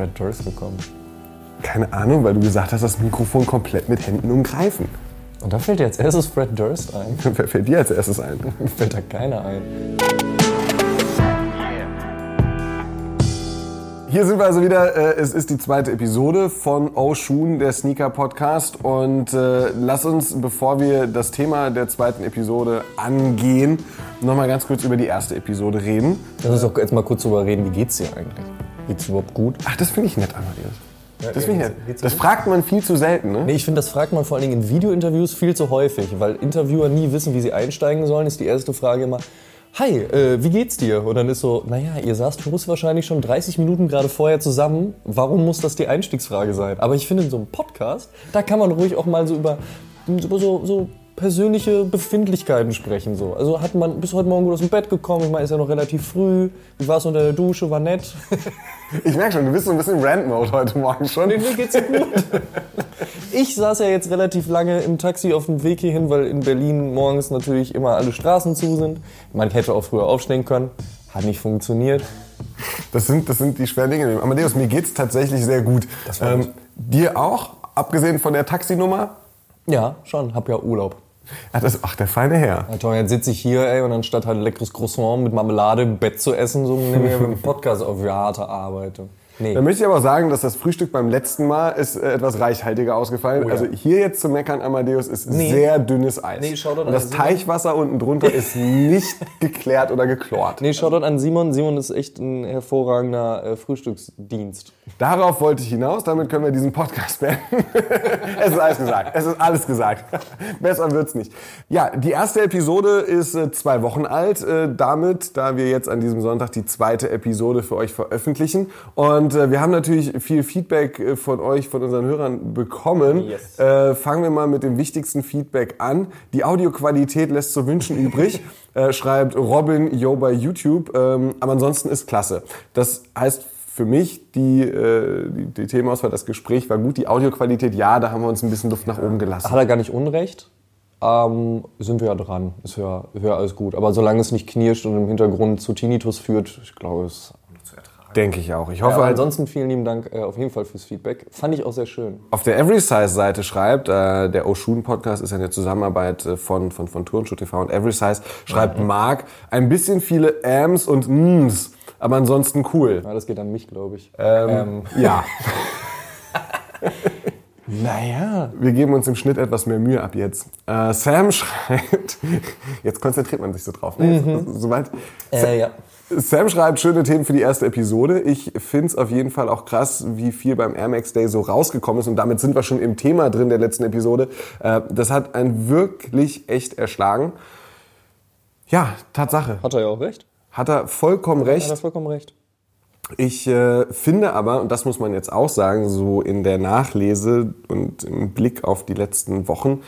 Fred Durst gekommen? Keine Ahnung, weil du gesagt hast, das Mikrofon komplett mit Händen umgreifen. Und da fällt dir als erstes Fred Durst ein. Wer fällt dir als erstes ein? Fällt da keiner ein. Hier sind wir also wieder. Äh, es ist die zweite Episode von Oshun, der Sneaker Podcast. Und äh, lass uns, bevor wir das Thema der zweiten Episode angehen, nochmal ganz kurz über die erste Episode reden. Lass uns doch jetzt mal kurz drüber reden, wie geht's dir eigentlich? Geht's überhaupt gut? Ach, das finde ich nett, Amadeus. Das, finde ich geht's- nett. geht's das fragt man viel zu selten, ne? Nee, ich finde, das fragt man vor allen Dingen in Videointerviews viel zu häufig, weil Interviewer nie wissen, wie sie einsteigen sollen, ist die erste Frage immer, Hi, äh, wie geht's dir? Und dann ist so, naja, ihr saßt höchstwahrscheinlich schon 30 Minuten gerade vorher zusammen. Warum muss das die Einstiegsfrage sein? Aber ich finde, in so einem Podcast, da kann man ruhig auch mal so über, über so, so persönliche Befindlichkeiten sprechen. So. Also hat man bis heute Morgen gut aus dem Bett gekommen, ich meine, ist ja noch relativ früh, wie war's unter der Dusche, war nett. Ich merke schon, du bist so ein bisschen Rant-Mode heute Morgen schon. Mir geht's gut. Ich saß ja jetzt relativ lange im Taxi auf dem Weg hierhin, weil in Berlin morgens natürlich immer alle Straßen zu sind. Man hätte auch früher aufstehen können. Hat nicht funktioniert. Das sind, das sind die schweren Dinge. Amadeus, mir geht's tatsächlich sehr gut. War Ähm, gut. dir auch? Abgesehen von der Taxinummer? Ja, schon. Hab ja Urlaub. Ach, das, ach der feine Herr. Ja, toll, jetzt sitze ich hier, ey, und anstatt halt leckeres Croissant mit Marmelade im Bett zu essen, so nehme ich mir einen Podcast auf für harte Arbeit. Nee. Da möchte ich aber sagen, dass das Frühstück beim letzten Mal ist äh, etwas reichhaltiger ausgefallen. Oh ja. Also hier jetzt zu meckern, Amadeus, ist Nee. sehr dünnes Eis. Nee, schau doch Und an das Simon. Teichwasser unten drunter ist nicht geklärt oder geklort. Nee, Shoutout an Simon. Simon ist echt ein hervorragender äh, Frühstücksdienst. Darauf wollte ich hinaus, damit können wir diesen Podcast beenden. es ist alles gesagt. Es ist alles gesagt. Besser wird's nicht. Ja, die erste Episode ist äh, zwei Wochen alt. Äh, damit, da wir jetzt an diesem Sonntag die zweite Episode für euch veröffentlichen. Und äh, wir haben natürlich viel Feedback äh, von euch, von unseren Hörern bekommen. Yes. Äh, fangen wir mal mit dem wichtigsten Feedback an. Die Audioqualität lässt zu wünschen übrig. Äh, schreibt Robin Yo bei YouTube. Ähm, aber ansonsten ist klasse. Das heißt für mich, die, äh, die, die Themenauswahl, das Gespräch war gut. Die Audioqualität, ja, da haben wir uns ein bisschen Luft nach oben gelassen. Hat er gar nicht Unrecht. Ähm, sind wir ja dran. Ist ja, ja alles gut. Aber solange es nicht knirscht und im Hintergrund zu Tinnitus führt, ich glaube, es ist. Denke ich auch. Ich Ja, hoffe, aber halt, ansonsten vielen lieben Dank äh, auf jeden Fall fürs Feedback. Fand ich auch sehr schön. auf der Everysize-Seite schreibt, äh, der Oshun-Podcast ist ja eine Zusammenarbeit äh, von, von, von Turnschuh TV und Everysize, schreibt Marc, ein bisschen viele Ams und Ms, aber ansonsten cool. Ja, das geht an mich, glaube ich. Ähm, ja. Naja. Wir geben uns im Schnitt etwas mehr Mühe ab jetzt. Äh, Sam schreibt, jetzt konzentriert man sich so drauf. Ne? Jetzt, Soweit. Äh, ja. Sam schreibt schöne Themen für die erste Episode. Ich find's auf jeden Fall auch krass, wie viel beim Air Max Day so rausgekommen ist. Und damit sind wir schon im Thema drin der letzten Episode. Äh, das hat einen wirklich echt erschlagen. Ja, Tatsache. Hat er ja auch recht. Hat er vollkommen Hat er recht. vollkommen recht. Ich äh, finde aber, und das muss man jetzt auch sagen, so in der Nachlese und im Blick auf die letzten Wochen,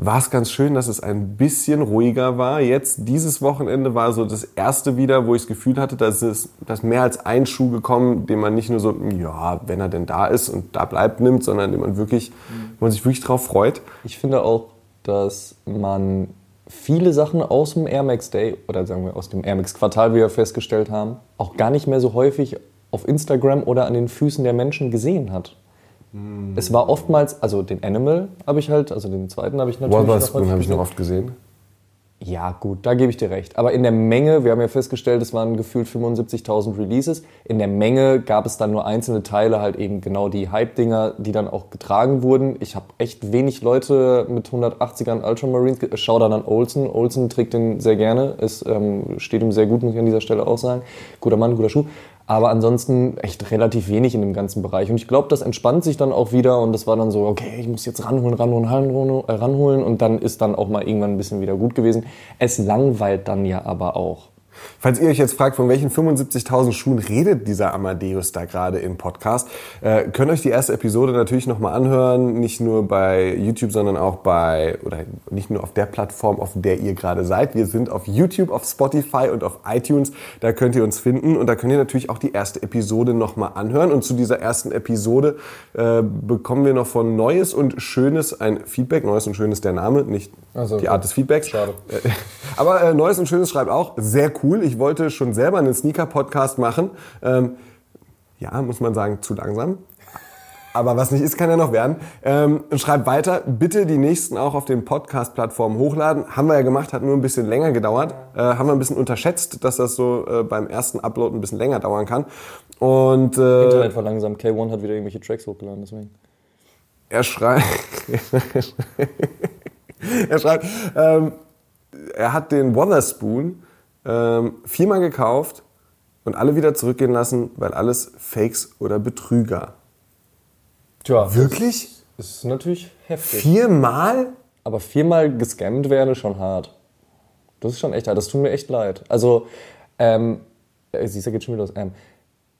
war es ganz schön, dass es ein bisschen ruhiger war. Jetzt, dieses Wochenende war so das erste wieder, wo ich das Gefühl hatte, dass es dass mehr als ein Schuh gekommen, den man nicht nur so, ja, wenn er denn da ist und da bleibt, nimmt, sondern den man wirklich, wo man sich wirklich drauf freut. Ich finde auch, dass man viele Sachen aus dem Air Max Day oder sagen wir aus dem Air Max Quartal, wie wir festgestellt haben, auch gar nicht mehr so häufig auf Instagram oder an den Füßen der Menschen gesehen hat. Es war oftmals, also den Animal habe ich halt, also den zweiten habe ich natürlich Wotherspoon häufig habe ich noch oft gesehen. Ja, gut, da gebe ich dir recht. Aber in der Menge, wir haben ja festgestellt, es waren gefühlt 75.000 Releases. In der Menge gab es dann nur einzelne Teile, halt eben genau die Hype-Dinger, die dann auch getragen wurden. Ich habe echt wenig Leute mit 180ern Ultramarines. Schau dann an Olsen. Olsen trägt den sehr gerne. Es ähm, steht ihm sehr gut, muss ich an dieser Stelle auch sagen. Guter Mann, guter Schuh. Aber ansonsten echt relativ wenig in dem ganzen Bereich. Und ich glaube, das entspannt sich dann auch wieder und das war dann so, okay, ich muss jetzt ranholen, ranholen, ranholen, äh, ranholen und dann ist dann auch mal irgendwann ein bisschen wieder gut gewesen. Es langweilt dann ja aber auch. Falls ihr euch jetzt fragt, von welchen 75.000 Schuhen redet dieser Amadeus da gerade im Podcast, äh, könnt euch die erste Episode natürlich nochmal anhören. Nicht nur bei YouTube, sondern auch bei, oder nicht nur auf der Plattform, auf der ihr gerade seid. Wir sind auf YouTube, auf Spotify und auf iTunes. Da könnt ihr uns finden und da könnt ihr natürlich auch die erste Episode nochmal anhören. Und zu dieser ersten Episode äh, bekommen wir noch von Neues und Schönes ein Feedback. Neues und Schönes der Name, nicht Also, die Art des Feedbacks. schade. Äh, Aber äh, Neues und Schönes schreibt auch, sehr cool. Ich wollte schon selber einen Sneaker-Podcast machen. Ähm, Ja, muss man sagen, zu langsam. Aber was nicht ist, kann ja noch werden. Ähm, und schreibt weiter, bitte die nächsten auch auf den Podcast-Plattformen hochladen. Haben wir ja gemacht, hat nur ein bisschen länger gedauert. Äh, haben wir ein bisschen unterschätzt, dass das so äh, beim ersten Upload ein bisschen länger dauern kann. Und äh, Internet war langsam. K1 hat wieder irgendwelche Tracks hochgeladen, deswegen. er schreibt, er schreibt, ähm, er hat den Wotherspoon ähm, viermal gekauft und alle wieder zurückgehen lassen, weil alles Fakes oder Betrüger. Tja, Wirklich? das ist natürlich heftig. Viermal? Aber viermal gescammt werden ist schon hart. Das ist schon echt hart. Das tut mir echt leid. Also, ähm, äh, siehst du, geht schon wieder los. Ähm,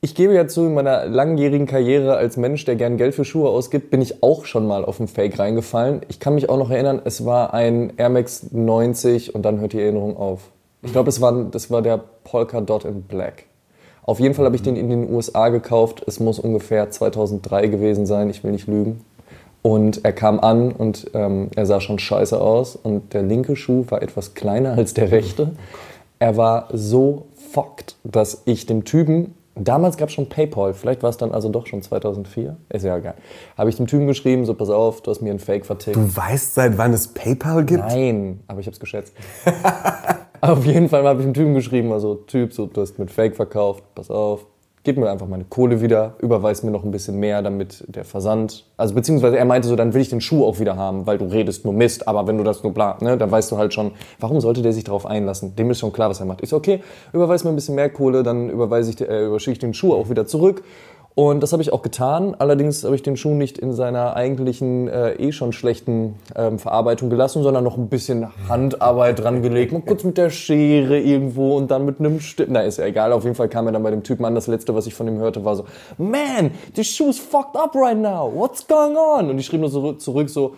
ich gebe ja zu, in meiner langjährigen Karriere als Mensch, der gern Geld für Schuhe ausgibt, bin ich auch schon mal auf einen Fake reingefallen. Ich kann mich auch noch erinnern, es war ein Air Max 90 und dann hört die Erinnerung auf. Ich glaube, das war, das war der Polka Dot in Black. Auf jeden Fall habe ich den in den USA gekauft. Es muss ungefähr 2003 gewesen sein, ich will nicht lügen. Und er kam an und ähm, er sah schon scheiße aus. Und der linke Schuh war etwas kleiner als der rechte. Er war so fucked, dass ich dem Typen, damals gab es schon PayPal, vielleicht war es dann also doch schon 2004, ist ja egal, habe ich dem Typen geschrieben, so pass auf, du hast mir einen Fake vertickt. Du weißt, seit wann es PayPal gibt? Nein, aber ich habe es geschätzt. Auf jeden Fall habe ich dem Typen geschrieben, also Typ, so, du hast mit Fake verkauft, pass auf, gib mir einfach meine Kohle wieder, überweis mir noch ein bisschen mehr, damit der Versand, also beziehungsweise er meinte so, dann will ich den Schuh auch wieder haben, weil du redest nur Mist, aber wenn du das nur bla, ne, dann weißt du halt schon, warum sollte der sich darauf einlassen? Dem ist schon klar, was er macht. Ich so, okay, überweis mir ein bisschen mehr Kohle, dann überweise ich, äh, überschicke ich den Schuh auch wieder zurück. Und das habe ich auch getan. Allerdings habe ich den Schuh nicht in seiner eigentlichen, äh, eh schon schlechten ähm, Verarbeitung gelassen, sondern noch ein bisschen Handarbeit dran gelegt. Mal kurz mit der Schere irgendwo und dann mit einem Stift. Na, ist ja egal. Auf jeden Fall kam er dann bei dem Typen an. Das letzte, was ich von ihm hörte, war so, Man, the shoe's fucked up right now. What's going on? Und ich schrieb nur so zurück so,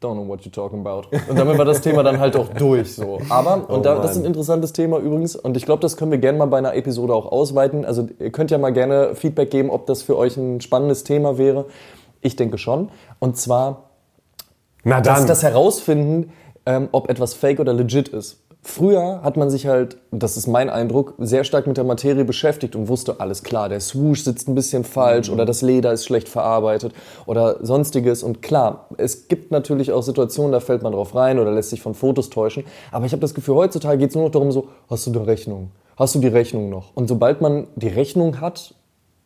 Don't know what you're talking about. Und damit war das Thema dann halt auch durch. So. Aber, und da, das ist ein interessantes Thema übrigens, und ich glaube, das können wir gerne mal bei einer Episode auch ausweiten. Also ihr könnt ja mal gerne Feedback geben, ob das für euch ein spannendes Thema wäre. Ich denke schon. Und zwar Na das, dann. das herausfinden, ähm, ob etwas fake oder legit ist. Früher hat man sich halt, das ist mein Eindruck, sehr stark mit der Materie beschäftigt und wusste, alles klar, der Swoosh sitzt ein bisschen falsch oder das Leder ist schlecht verarbeitet oder sonstiges. Und klar, es gibt natürlich auch Situationen, da fällt man drauf rein oder lässt sich von Fotos täuschen. Aber ich habe das Gefühl, heutzutage geht es nur noch darum, so, hast du die Rechnung? Hast du die Rechnung noch? Und sobald man die Rechnung hat,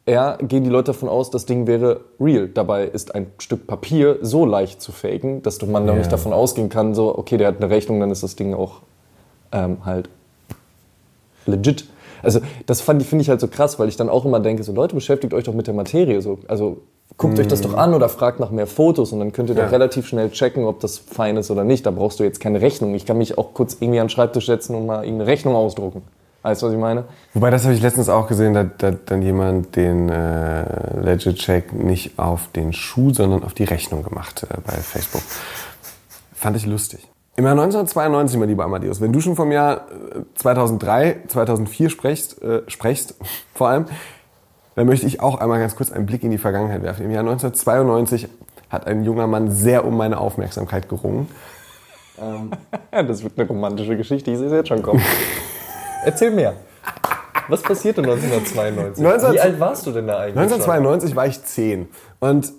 ja, gehen die Leute davon aus, das Ding wäre real. Dabei ist ein Stück Papier so leicht zu faken, dass man da Ja. nicht davon ausgehen kann, so, okay, der hat eine Rechnung, dann ist das Ding auch ähm, halt legit. Also das finde ich halt so krass, weil ich dann auch immer denke, so Leute, beschäftigt euch doch mit der Materie. So. Also guckt euch das doch an oder fragt nach mehr Fotos und dann könnt ihr Ja. doch relativ schnell checken, ob das fein ist oder nicht. Da brauchst du jetzt keine Rechnung. Ich kann mich auch kurz irgendwie an den Schreibtisch setzen und mal irgendeine Rechnung ausdrucken. Weißt du, was ich meine? Wobei, das habe ich letztens auch gesehen, da da hat dann jemand den äh, Legit-Check nicht auf den Schuh, sondern auf die Rechnung gemacht äh, bei Facebook. Fand ich lustig. Im Jahr 1992, mein lieber Amadeus, wenn du schon vom Jahr äh, 2003, 2004 sprichst, äh, sprichst vor allem, dann möchte ich auch einmal ganz kurz einen Blick in die Vergangenheit werfen. Im Jahr 1992 hat ein junger Mann sehr um meine Aufmerksamkeit gerungen. Ja, das wird eine romantische Geschichte. Ich sehe es jetzt schon kommen. Erzähl mehr. Was passierte 1992? 19 Wie alt warst du denn da eigentlich? 1992 war ich 10 und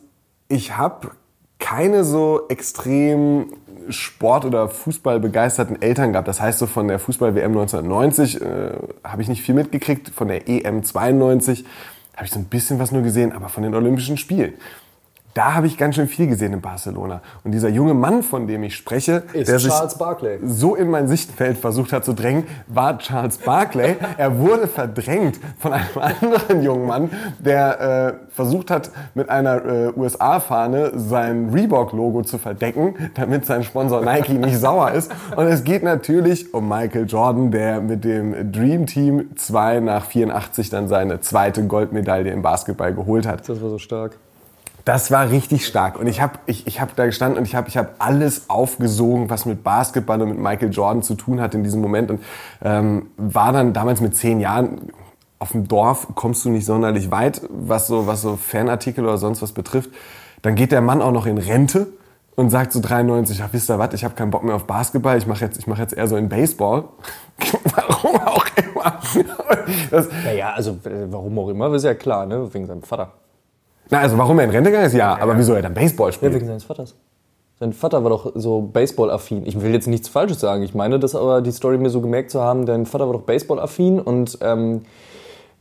ich habe keine so extrem Sport- oder Fußball begeisterten Eltern gehabt. Das heißt, so von der Fußball-WM 1990 äh, habe ich nicht viel mitgekriegt. Von der EM 92 habe ich so ein bisschen was nur gesehen, aber von den Olympischen Spielen. Da habe ich ganz schön viel gesehen in Barcelona. Und dieser junge Mann, von dem ich spreche, Ist der sich so in mein Sichtfeld versucht hat zu drängen, war Charles Barkley. Er wurde verdrängt von einem anderen jungen Mann, der äh, versucht hat, mit einer äh, USA-Fahne sein Reebok-Logo zu verdecken, damit sein Sponsor Nike nicht sauer ist. Und es geht natürlich um Michael Jordan, der mit dem Dream Team 2 nach 84 dann seine zweite Goldmedaille im Basketball geholt hat. Das war so stark. Das war richtig stark. Und ich habe ich, ich hab da gestanden und ich habe ich hab alles aufgesogen, was mit Basketball und mit Michael Jordan zu tun hat in diesem Moment. Und ähm, war dann damals mit zehn Jahren auf dem Dorf, kommst du nicht sonderlich weit, was so, was so Fanartikel oder sonst was betrifft. Dann geht der Mann auch noch in Rente. und sagt so 93, ach wisst ihr was, ich habe keinen Bock mehr auf Basketball, ich mache jetzt, ich mach jetzt eher so in Baseball. warum auch immer. Naja, also warum auch immer, ist ja klar, ne? wegen seinem Vater. Na, also warum er in Rente gegangen ist, ja, aber wieso er dann Baseball spielt? Ja, wegen seines Vaters. Sein Vater war doch so Baseball-affin. Ich will jetzt nichts Falsches sagen. Ich meine das aber, die Story mir so gemerkt zu haben, dein Vater war doch Baseball-affin und ähm,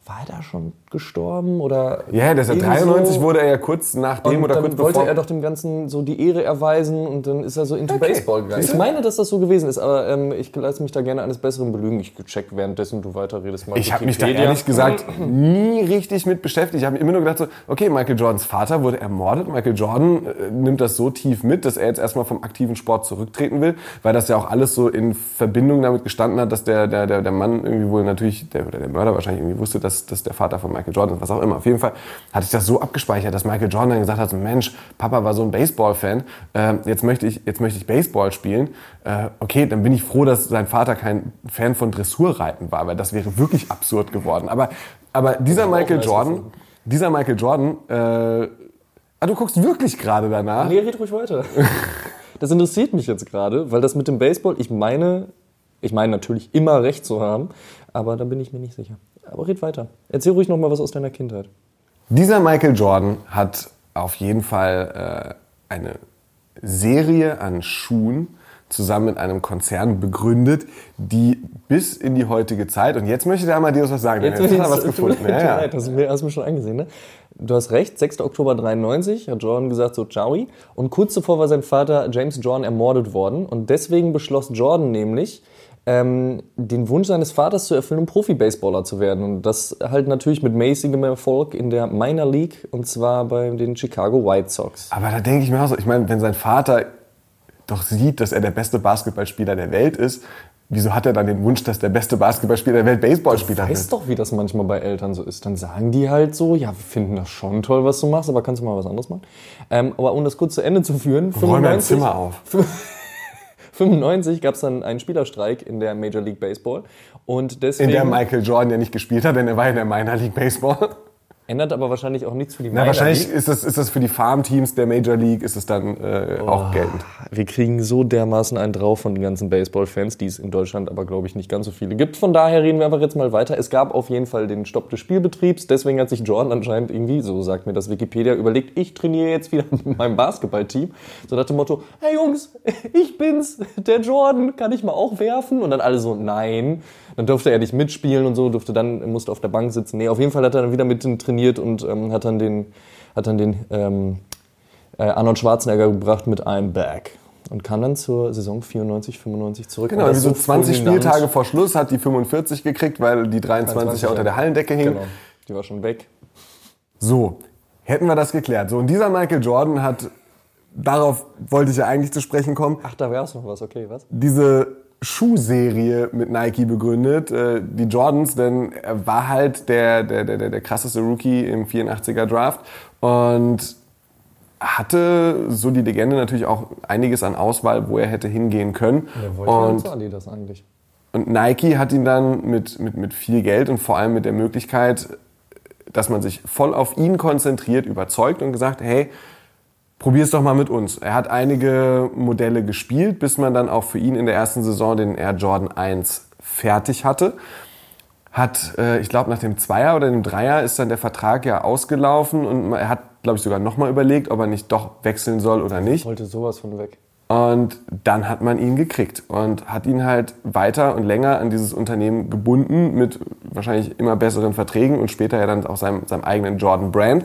war er da schon gestorben oder? Ja, ja 93 wurde er ja kurz nachdem und oder dann kurz wollte bevor. er doch dem Ganzen so die Ehre erweisen und dann ist er so into Okay. Baseball gegangen. Ich meine, dass das so gewesen ist, aber ähm, ich lasse mich da gerne eines Besseren belügen. Ich check währenddessen du weiterredest mal. Ich habe mich da ehrlich gesagt nie richtig mit beschäftigt. Ich habe immer nur gedacht so, okay, Michael Jordans Vater wurde ermordet. Michael Jordan äh, nimmt das so tief mit, dass er jetzt erstmal vom aktiven Sport zurücktreten will, weil das ja auch alles so in Verbindung damit gestanden hat, dass der, der, der, der Mann irgendwie wohl natürlich, der, oder der Mörder wahrscheinlich irgendwie wusste, dass, dass der Vater von Michael Jordan ist, was auch immer. Auf jeden Fall hatte ich das so abgespeichert, dass Michael Jordan dann gesagt hat, Mensch, Papa war so ein Baseball-Fan, äh, jetzt, möchte ich, jetzt möchte ich Baseball spielen. Äh, okay, dann bin ich froh, dass sein Vater kein Fan von Dressurreiten war, weil das wäre wirklich absurd geworden. Aber, aber dieser Michael Jordan, dieser Michael Jordan, äh, ah, du guckst wirklich gerade danach. Nee, red ruhig weiter. Das interessiert mich jetzt gerade, weil das mit dem Baseball, ich meine, ich meine natürlich immer recht zu haben, aber da bin ich mir nicht sicher. Aber red weiter. Erzähl ruhig noch mal was aus deiner Kindheit. Dieser Michael Jordan hat auf jeden Fall äh, eine Serie an Schuhen zusammen mit einem Konzern begründet, die bis in die heutige Zeit, und jetzt möchte der Amadeus was sagen, Jetzt, jetzt hat er was gefunden. Ja, ja. leid, hast, du mir, hast du mir schon angesehen, ne? Du hast recht, 6. Oktober 93 hat Jordan gesagt, so ciao. Und kurz zuvor war sein Vater James Jordan ermordet worden. Und deswegen beschloss Jordan nämlich, ähm, den Wunsch seines Vaters zu erfüllen, um Profi-Baseballer zu werden. Und das halt natürlich mit mäßigem Erfolg in der Minor League, und zwar bei den Chicago White Sox. Aber da denke ich mir auch so, ich meine, wenn sein Vater doch sieht, dass er der beste Basketballspieler der Welt ist, wieso hat er dann den Wunsch, dass der beste Basketballspieler der Welt Baseballspieler Weißt ist? doch, wie das manchmal bei Eltern so ist. Dann sagen die halt so, ja, wir finden das schon toll, was du machst, aber kannst du mal was anderes machen? Ähm, aber um das kurz zu Ende zu führen, Räum ein Zimmer auf. 95 gab es dann einen Spielerstreik in der Major League Baseball und In deswegen der Michael Jordan ja nicht gespielt hat, denn er war in der Minor League Baseball. Ändert aber wahrscheinlich auch nichts für die Na, Minor wahrscheinlich League. ist das, ist das für die Farmteams der Major League ist es dann äh, auch geltend. Wir kriegen so dermaßen einen drauf von den ganzen Baseball-Fans, die es in Deutschland aber, glaube ich, nicht ganz so viele gibt. Von daher reden wir einfach jetzt mal weiter. Es gab auf jeden Fall den Stopp des Spielbetriebs. Deswegen hat sich Jordan anscheinend irgendwie, so sagt mir das Wikipedia, überlegt, ich trainiere jetzt wieder mit meinem Basketballteam. So nach dem Motto, hey Jungs, ich bin's, der Jordan, kann ich mal auch werfen? Und dann alle so, nein. Dann durfte er nicht mitspielen und so, durfte dann, musste auf der Bank sitzen. Nee, auf jeden Fall hat er dann wieder mit trainiert und ähm, hat dann den, hat dann den ähm, äh, Arnold Schwarzenegger gebracht mit I'm Back. Und kam dann zur Saison 94, 95 zurück. Genau, wie so 20 fulminant. Spieltage vor Schluss hat die 45 gekriegt, weil die 23, 23, unter der Hallendecke hing. Genau, die war schon weg. So, hätten wir das geklärt. So, und dieser Michael Jordan hat, darauf wollte ich ja eigentlich zu sprechen kommen, Ach, da wär's noch was, okay, was? diese Schuhserie mit Nike begründet, äh, die Jordans, denn er war halt der, der, der, der, der krasseste Rookie im 84er Draft und hatte, so die Legende, natürlich auch einiges an Auswahl, wo er hätte hingehen können. Der wollte ja und zu Adidas eigentlich. Und Nike hat ihn dann mit, mit, mit viel Geld und vor allem mit der Möglichkeit, dass man sich voll auf ihn konzentriert, überzeugt und gesagt, hey, probier's doch mal mit uns. Er hat einige Modelle gespielt, bis man dann auch für ihn in der ersten Saison den Air Jordan 1 fertig hatte. Hat, äh, ich glaube, nach dem Zweier oder dem Dreier ist dann der Vertrag ja ausgelaufen und er hat, glaube ich, sogar nochmal überlegt, ob er nicht doch wechseln soll oder nicht. Wollte sowas von weg. Und dann hat man ihn gekriegt und hat ihn halt weiter und länger an dieses Unternehmen gebunden mit wahrscheinlich immer besseren Verträgen und später ja dann auch seinem, seinem eigenen Jordan Brand.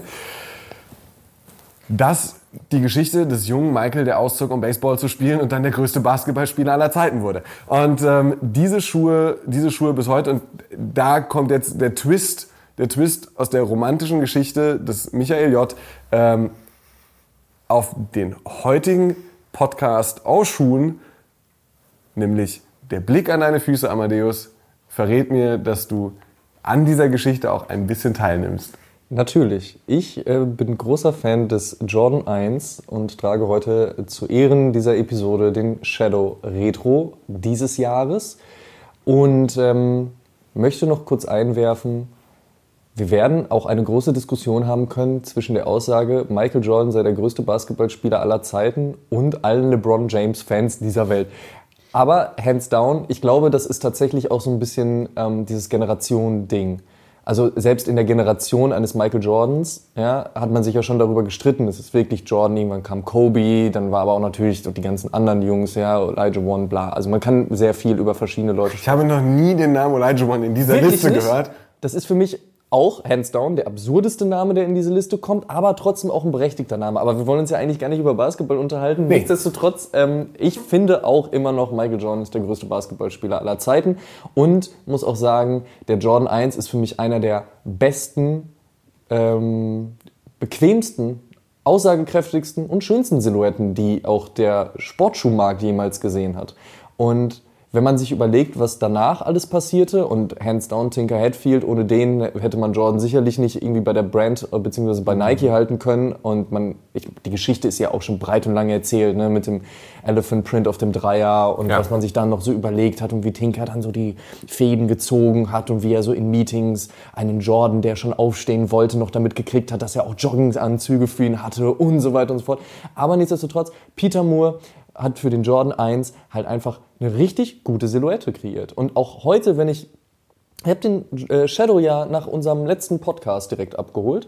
Das die Geschichte des jungen Michael, der auszog, um Baseball zu spielen und dann der größte Basketballspieler aller Zeiten wurde. Und ähm, diese Schuhe, diese Schuhe bis heute und da kommt jetzt der Twist, der Twist aus der romantischen Geschichte des Michael J. Ähm, auf den heutigen Podcast ausschuhen, nämlich der Blick an deine Füße, Amadeus, verrät mir, dass du an dieser Geschichte auch ein bisschen teilnimmst. Natürlich. Ich äh, bin großer Fan des Jordan 1 und trage heute zu Ehren dieser Episode den Shadow Retro dieses Jahres und ähm, möchte noch kurz einwerfen, wir werden auch eine große Diskussion haben können zwischen der Aussage, Michael Jordan sei der größte Basketballspieler aller Zeiten und allen LeBron James-Fans dieser Welt. Aber hands down, ich glaube, das ist tatsächlich auch so ein bisschen ähm, dieses Generation-Ding. Also selbst in der Generation eines Michael Jordans ja, hat man sich ja schon darüber gestritten. Es ist wirklich Jordan, irgendwann kam Kobe, dann war aber auch natürlich die ganzen anderen Jungs, ja, Elijah One, bla. Also man kann sehr viel über verschiedene Leute Ich habe noch nie den Namen Elijah One in dieser Wirklich Liste nicht? gehört. Das ist für mich auch, hands down, der absurdeste Name, der in diese Liste kommt, aber trotzdem auch ein berechtigter Name. Aber wir wollen uns ja eigentlich gar nicht über Basketball unterhalten. Nee. Nichtsdestotrotz, ähm, ich finde auch immer noch, Michael Jordan ist der größte Basketballspieler aller Zeiten. Und muss auch sagen, der Jordan 1 ist für mich einer der besten, ähm, bequemsten, aussagekräftigsten und schönsten Silhouetten, die auch der Sportschuhmarkt jemals gesehen hat. Und wenn man sich überlegt, was danach alles passierte und hands down Tinker Hatfield, ohne den hätte man Jordan sicherlich nicht irgendwie bei der Brand äh, bzw. bei Nike halten können und man, ich, die Geschichte ist ja auch schon breit und lang erzählt, ne, mit dem Elephant Print auf dem Dreier und Ja. was man sich dann noch so überlegt hat und wie Tinker dann so die Fäden gezogen hat und wie er so in Meetings einen Jordan, der schon aufstehen wollte, noch damit gekriegt hat, dass er auch Jogginganzüge für ihn hatte und so weiter und so fort. Aber nichtsdestotrotz, Peter Moore hat für den Jordan 1 halt einfach eine richtig gute Silhouette kreiert. Und auch heute, wenn ich ich habe den äh, Shadow ja nach unserem letzten Podcast direkt abgeholt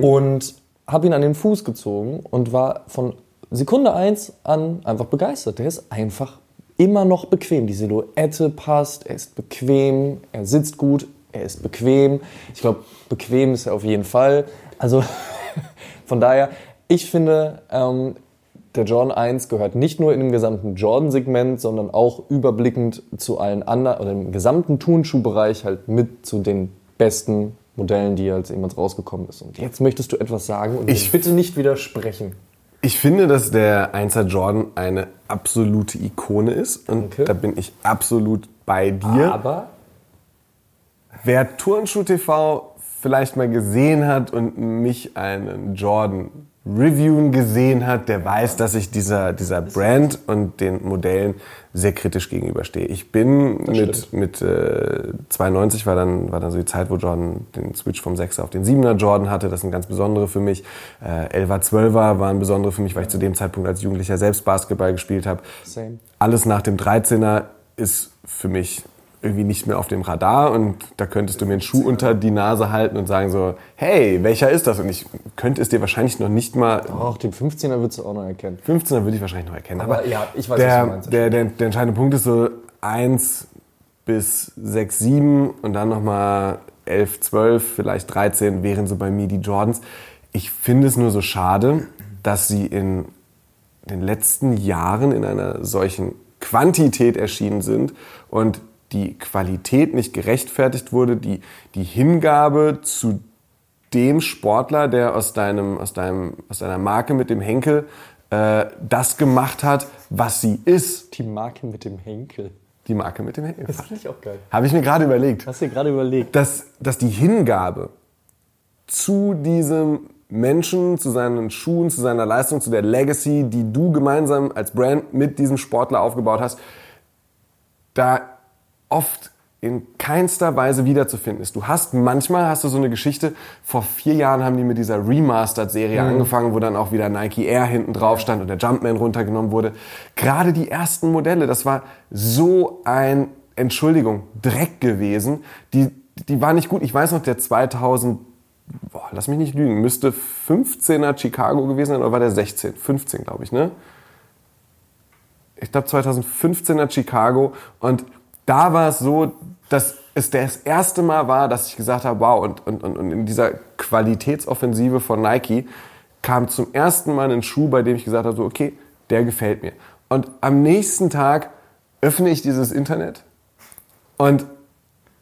und habe ihn an den Fuß gezogen und war von Sekunde 1 an einfach begeistert. Der ist einfach immer noch bequem. Die Silhouette passt, er ist bequem, er sitzt gut, er ist bequem. Ich glaube, bequem ist er auf jeden Fall. Also von daher, ich finde, ähm, der Jordan 1 gehört nicht nur in dem gesamten Jordan-Segment, sondern auch überblickend zu allen anderen, oder im gesamten Turnschuhbereich halt mit zu den besten Modellen, die als jemals rausgekommen ist. Und jetzt möchtest du etwas sagen und Ich- ich bitte nicht widersprechen. Ich finde, dass der 1er Jordan eine absolute Ikone ist und Danke. da bin ich absolut bei dir. Aber Wer Turnschuh TV vielleicht mal gesehen hat und mich einen Jordan reviewen gesehen hat, der weiß, dass ich dieser, dieser Brand und den Modellen sehr kritisch gegenüberstehe. Ich bin mit, stimmt. mit äh, 92 war dann, war dann so die Zeit, wo Jordan den Switch vom 6er auf den 7er Jordan hatte. Das ist ein ganz besondere für mich. Äh, 11er, 12er waren besondere für mich, weil ich zu dem Zeitpunkt als Jugendlicher selbst Basketball gespielt habe. Same. Alles nach dem 13er ist für mich irgendwie nicht mehr auf dem Radar und da könntest du mir einen Schuh unter die Nase halten und sagen so, hey, welcher ist das? Und ich könnte es dir wahrscheinlich noch nicht mal, auch den 15er würdest du auch noch erkennen. 15er würde ich wahrscheinlich noch erkennen. Aber ja, ich weiß, was der, du meinst. Der, der, der entscheidende Punkt ist so 1 bis 6, 7 und dann nochmal 11, 12, vielleicht 13 wären so bei mir die Jordans. Ich finde es nur so schade, dass sie in den letzten Jahren in einer solchen Quantität erschienen sind und die Qualität nicht gerechtfertigt wurde, die, die Hingabe zu dem Sportler, der aus, deinem, aus, deinem, aus deiner Marke mit dem Henkel äh, das gemacht hat, was sie ist. Die Marke mit dem Henkel. Die Marke mit dem Henkel. Das finde ich auch geil. Habe ich mir gerade überlegt. Hast du dir gerade überlegt? dass, dass die Hingabe zu diesem Menschen, zu seinen Schuhen, zu seiner Leistung, zu der Legacy, die du gemeinsam als Brand mit diesem Sportler aufgebaut hast, da oft in keinster Weise wiederzufinden ist. Du hast manchmal hast du so eine Geschichte. Vor vier Jahren haben die mit dieser Remastered-Serie angefangen, wo dann auch wieder Nike Air hinten drauf stand und der Jumpman runtergenommen wurde. Gerade die ersten Modelle, das war so ein Entschuldigung Dreck gewesen. Die die war nicht gut. Ich weiß noch, der 2000 boah, lass mich nicht lügen, müsste 15er Chicago gewesen sein oder war der 16? 15, glaube ich, ne? ich glaube 2015er Chicago und da war es so, dass es das erste Mal war, dass ich gesagt habe, wow, und, und, und in dieser Qualitätsoffensive von Nike kam zum ersten Mal ein Schuh, bei dem ich gesagt habe, so, okay, der gefällt mir. Und am nächsten Tag öffne ich dieses Internet und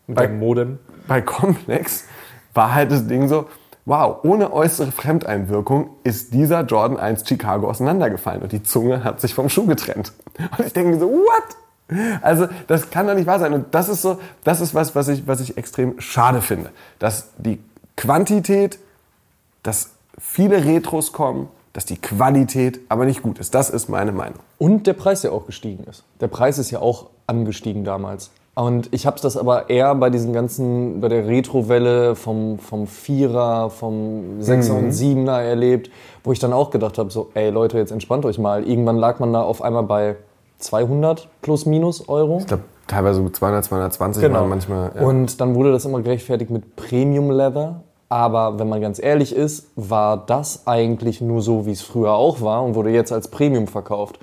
Bei- dem Modem. bei Complex war halt das Ding so, wow, ohne äußere Fremdeinwirkung ist dieser Jordan 1 Chicago auseinandergefallen und die Zunge hat sich vom Schuh getrennt. Und ich denke so, what? Also, das kann doch nicht wahr sein. Und das ist so, das ist was, was ich, was ich extrem schade finde. Dass die Quantität, dass viele Retros kommen, dass die Qualität aber nicht gut ist. Das ist meine Meinung. Und der Preis ja auch gestiegen ist. Der Preis ist ja auch angestiegen damals. Und ich habe das aber eher bei diesen ganzen, bei der Retro-Welle vom, vom Vierer, vom Sechser und Siebener erlebt, wo ich dann auch gedacht habe, so, ey Leute, jetzt entspannt euch mal. Irgendwann lag man da auf einmal bei 200 plus minus Euro. Ich glaube, teilweise 200, 220 Genau. waren manchmal. Ja. Und dann wurde das immer gerechtfertigt mit Premium Leather. Aber wenn man ganz ehrlich ist, war das eigentlich nur so, wie es früher auch war und wurde jetzt als Premium verkauft.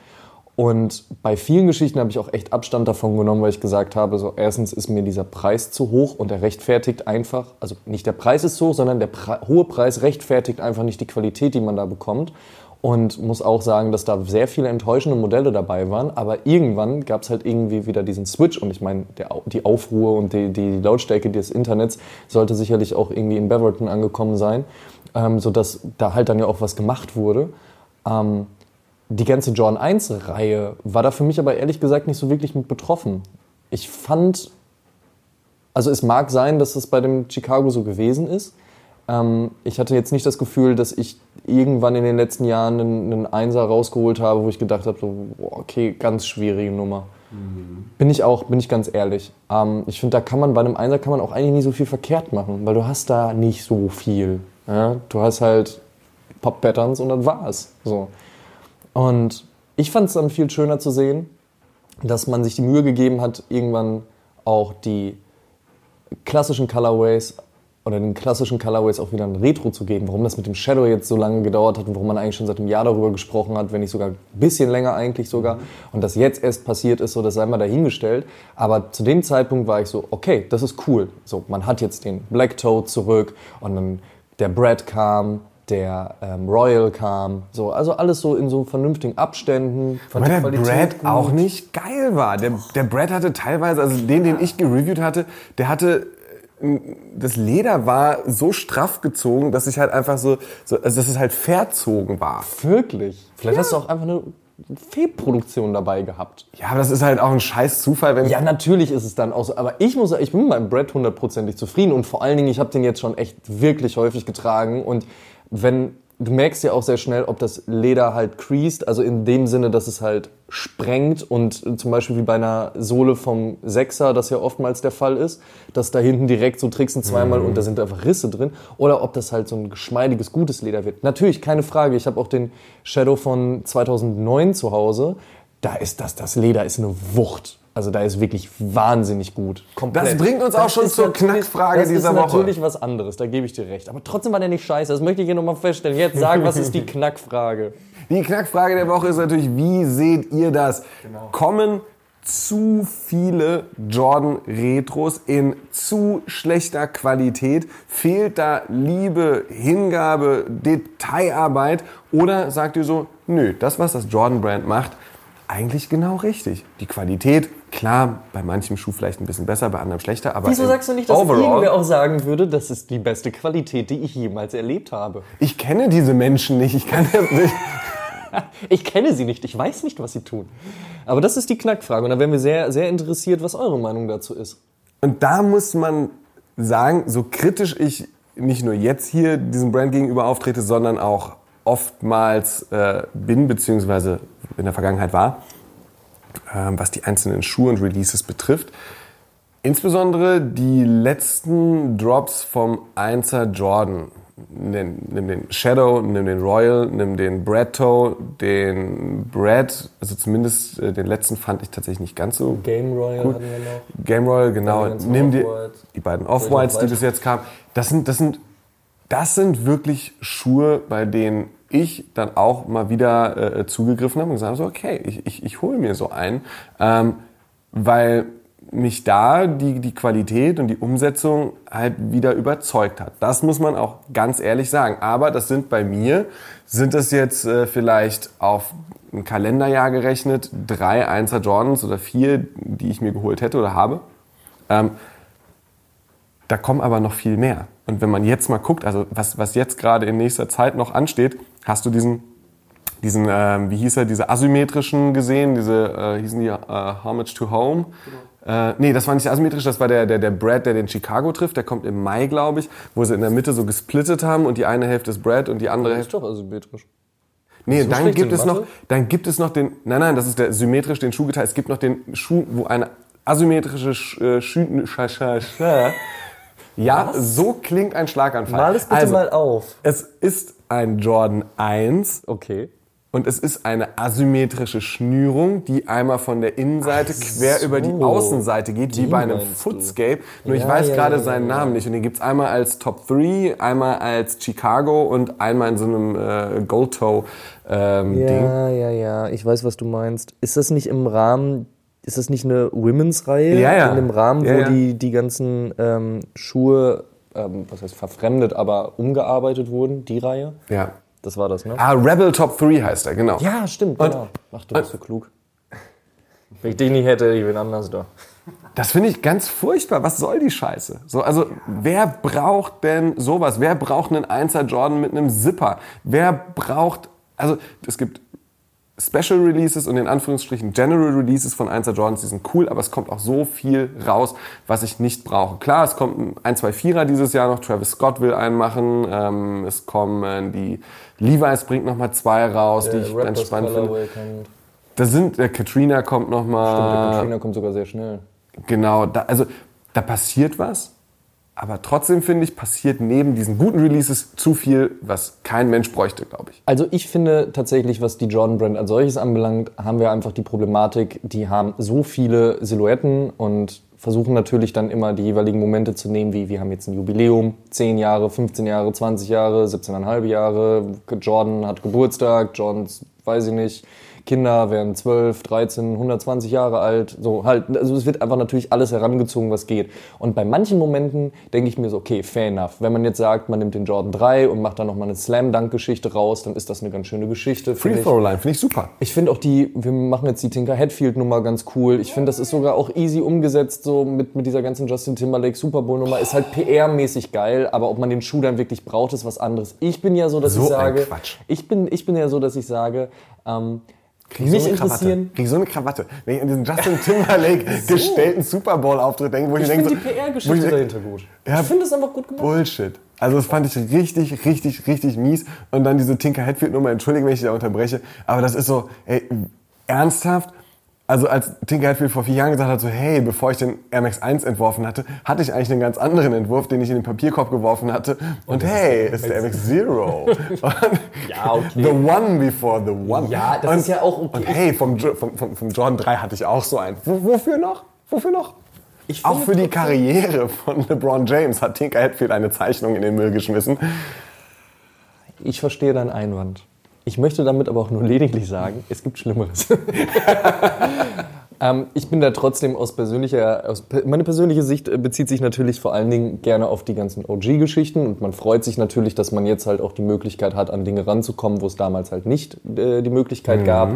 Und bei vielen Geschichten habe ich auch echt Abstand davon genommen, weil ich gesagt habe, so erstens ist mir dieser Preis zu hoch und der rechtfertigt einfach, also nicht der Preis ist so, hoch, sondern der Pre hohe Preis rechtfertigt einfach nicht die Qualität, die man da bekommt. Und muss auch sagen, dass da sehr viele enttäuschende Modelle dabei waren. Aber irgendwann gab es halt irgendwie wieder diesen Switch. Und ich meine, die Aufruhr und die, die Lautstärke des Internets sollte sicherlich auch irgendwie in Beverton angekommen sein, ähm, sodass da halt dann ja auch was gemacht wurde. Ähm, die ganze Jordan 1 Reihe war da für mich aber ehrlich gesagt nicht so wirklich mit betroffen. Ich fand, also es mag sein, dass es bei dem Chicago so gewesen ist. Ähm, ich hatte jetzt nicht das Gefühl, dass ich irgendwann in den letzten Jahren einen, einen Einser rausgeholt habe, wo ich gedacht habe, so, okay, ganz schwierige Nummer. Bin ich auch, bin ich ganz ehrlich. Ähm, ich finde, da kann man bei einem Einser kann man auch eigentlich nicht so viel verkehrt machen, weil du hast da nicht so viel. Ja? Du hast halt Pop-Patterns und das war's. So. Und ich fand es dann viel schöner zu sehen, dass man sich die Mühe gegeben hat, irgendwann auch die klassischen Colorways oder den klassischen Colorways auch wieder ein Retro zu geben. Warum das mit dem Shadow jetzt so lange gedauert hat und warum man eigentlich schon seit einem Jahr darüber gesprochen hat, wenn nicht sogar ein bisschen länger eigentlich sogar. Und das jetzt erst passiert ist, so das sei mal dahingestellt. Aber zu dem Zeitpunkt war ich so, okay, das ist cool. So, man hat jetzt den Black Toad zurück und dann der Brad kam, der ähm, Royal kam. So, also alles so in so vernünftigen Abständen. Die der Qualität Brad gut. auch nicht geil war. Der, der Brad hatte teilweise, also den, den ich gereviewt hatte, der hatte, das Leder war so straff gezogen, dass ich halt einfach so, so also dass es halt verzogen war. Wirklich? Vielleicht hast du auch einfach eine Fehlproduktion dabei gehabt. Ja, aber das ist halt auch ein scheiß Zufall, wenn Ja, natürlich ist es dann auch so. Aber ich muss sagen, ich bin mit meinem Brett hundertprozentig zufrieden. Und vor allen Dingen, ich habe den jetzt schon echt wirklich häufig getragen. Und wenn, du merkst ja auch sehr schnell, ob das Leder halt creased, also in dem Sinne, dass es halt sprengt und zum Beispiel wie bei einer Sohle vom Sechser, das ja oftmals der Fall ist, dass da hinten direkt so tricksen zweimal und da sind einfach Risse drin. Oder ob das halt so ein geschmeidiges, gutes Leder wird. Natürlich, keine Frage. Ich habe auch den Shadow von 2009 zu Hause. Da ist das, das Leder ist eine Wucht. Also da ist wirklich wahnsinnig gut. Komplett. Das bringt uns auch schon ist zur Knackfrage das dieser ist Woche. natürlich was anderes, da gebe ich dir recht. Aber trotzdem war der nicht scheiße. Das möchte ich hier nochmal feststellen. Jetzt sagen, was ist die Knackfrage? Die Knackfrage der Woche ist natürlich, wie seht ihr das? Kommen zu viele Jordan Retros in zu schlechter Qualität? Fehlt da Liebe, Hingabe, Detailarbeit? Oder sagt ihr so, nö, das, was das Jordan Brand macht, eigentlich genau richtig. Die Qualität, klar, bei manchem Schuh vielleicht ein bisschen besser, bei anderem schlechter, aber Wieso sagst du nicht, dass overall, irgendwer auch sagen würde, das ist die beste Qualität, die ich jemals erlebt habe? Ich kenne diese Menschen nicht, ich kann das nicht. Ich kenne sie nicht, ich weiß nicht, was sie tun. Aber das ist die Knackfrage und da wären wir sehr, sehr interessiert, was eure Meinung dazu ist. Und da muss man sagen, so kritisch ich nicht nur jetzt hier diesem Brand gegenüber auftrete, sondern auch oftmals äh, bin, beziehungsweise in der Vergangenheit war, ähm, was die einzelnen Schuhe und Releases betrifft. Insbesondere die letzten Drops vom 1er Jordan. Nimm, den Shadow, nimm den Royal, nimm den Brad Toe, den Brad, also zumindest äh, den letzten fand ich tatsächlich nicht ganz so Game Royal Gut. hatten wir noch. Game Royal, genau. Nimm die, die beiden Off-Whites, die bis jetzt kamen. Das sind, das sind, das sind wirklich Schuhe, bei denen ich dann auch mal wieder äh, zugegriffen habe und gesagt habe, so, okay, ich, ich, ich hole mir so einen, ähm, weil mich da die, die Qualität und die Umsetzung halt wieder überzeugt hat. Das muss man auch ganz ehrlich sagen. Aber das sind bei mir, sind das jetzt äh, vielleicht auf ein Kalenderjahr gerechnet, drei Einser Jordans oder vier, die ich mir geholt hätte oder habe. Ähm, da kommen aber noch viel mehr. Und wenn man jetzt mal guckt, also was, was jetzt gerade in nächster Zeit noch ansteht, hast du diesen, diesen ähm, wie hieß er, diese asymmetrischen gesehen, diese, äh, hießen die äh, Homage to Home. Äh, nee, das war nicht asymmetrisch, das war der, der, der Brad, der den Chicago trifft. Der kommt im Mai, glaube ich, wo sie in der Mitte so gesplittet haben und die eine Hälfte ist Brad und die andere Hälfte. Ist doch asymmetrisch. Nee, so dann gibt es noch, dann gibt es noch den, nein, nein, das ist der symmetrisch den Schuh geteilt. Es gibt noch den Schuh, wo eine asymmetrische Sch äh, Schü Ja, so klingt ein Schlaganfall. Mal es bitte also, mal auf. Es ist ein Jordan 1 Okay. und es ist eine asymmetrische Schnürung, die einmal von der Innenseite Ach quer so. über die Außenseite geht, wie Die bei einem meinst du. Footscape. Nur ich Ja, weiß ja, gerade ja, seinen Namen nicht. Und den gibt's einmal als Top 3, einmal als Chicago und einmal in so einem äh, Gold Toe ähm, Ding. Ja, ja, ja. Ich weiß, was du meinst. Ist das nicht im Rahmen, ist das nicht eine Women's-Reihe? Ja, ja. In dem Rahmen, Ja, wo ja. Die, die ganzen ähm, Schuhe, ähm, was heißt verfremdet, aber umgearbeitet wurden, die Reihe? Ja. Das war das, ne? Ah, Rebel Top 3 heißt er, genau. Ja, stimmt, Und- genau. Ach, du bist so klug. Wenn ich dich nicht hätte, ich bin anders da. Das finde ich ganz furchtbar. Was soll die Scheiße? So, also, wer braucht denn sowas? Wer braucht einen 1er Jordan mit einem Zipper? Wer braucht, also, es gibt Special Releases und in Anführungsstrichen General Releases von 1er Jordans, die sind cool, aber es kommt auch so viel raus, was ich nicht brauche. Klar, es kommt ein 2 4er dieses Jahr noch, Travis Scott will einen machen, ähm, es kommen die, Levi's bringt nochmal zwei raus, die ich ganz spannend finde. Da sind, äh, Katrina kommt Stimmt, der nochmal. Katrina kommt sogar sehr schnell. Genau, da, also da passiert was, aber trotzdem finde ich, passiert neben diesen guten Releases zu viel, was kein Mensch bräuchte, glaube ich. Also ich finde tatsächlich, was die Jordan Brand als solches anbelangt, haben wir einfach die Problematik, die haben so viele Silhouetten und versuchen natürlich dann immer die jeweiligen Momente zu nehmen, wie wir haben jetzt ein Jubiläum, 10 Jahre, 15 Jahre, 20 Jahre, 17,5 Jahre, Jordan hat Geburtstag, Jordans, weiß ich nicht, Kinder werden 12, 13, 120 Jahre alt, so halt, also es wird einfach natürlich alles herangezogen, was geht. Und bei manchen Momenten denke ich mir so, okay, fair enough. Wenn man jetzt sagt, man nimmt den Jordan 3 und macht da nochmal eine Slam-Dunk-Geschichte raus, dann ist das eine ganz schöne Geschichte. Free finde ich. Throw Line finde ich super. Ich finde auch die, wir machen jetzt die Tinker Hatfield Nummer ganz cool. Ich finde, das ist sogar auch easy umgesetzt, so mit, mit dieser ganzen Justin Timberlake Super Bowl Nummer. Ist halt PR-mäßig geil, aber ob man den Schuh dann wirklich braucht, ist was anderes. Ich bin ja so, dass So ich sage, ich bin, ich bin ja so, dass ich sage, ähm, Krieg ich mich so eine Krawatte. interessieren. Krieg so eine Krawatte. Wenn ich an diesen Justin Timberlake gestellten Super Bowl Auftritt denke, wo ich, Ich denke, so, die PR-Geschichte denke, dahinter gut. Ja, ich finde es einfach gut gemacht. Bullshit. Also das fand ich richtig, richtig, richtig mies. Und dann diese Tinker Hatfield Nummer, entschuldige, wenn ich dich da unterbreche, aber das ist so, ey, ernsthaft? Also als Tinker Hatfield vor vier Jahren gesagt hat, so hey, bevor ich den Air Max 1 entworfen hatte, hatte ich eigentlich einen ganz anderen Entwurf, den ich in den Papierkorb geworfen hatte. Und hey, ist der Air Max Zero. Und Ja, okay. The One before the One. Ja, das und, ist ja auch okay. Und hey, vom, vom, vom, vom Jordan 3 hatte ich auch so einen. Wofür noch? Wofür noch? Ich Auch für die Karriere von LeBron James hat Tinker Hatfield eine Zeichnung in den Müll geschmissen. Ich verstehe deinen Einwand. Ich möchte damit aber auch nur lediglich sagen, es gibt Schlimmeres. ähm, ich bin da trotzdem aus persönlicher, aus, meine persönliche Sicht äh, bezieht sich natürlich vor allen Dingen gerne auf die ganzen OG-Geschichten und man freut sich natürlich, dass man jetzt halt auch die Möglichkeit hat, an Dinge ranzukommen, wo es damals halt nicht äh, die Möglichkeit gab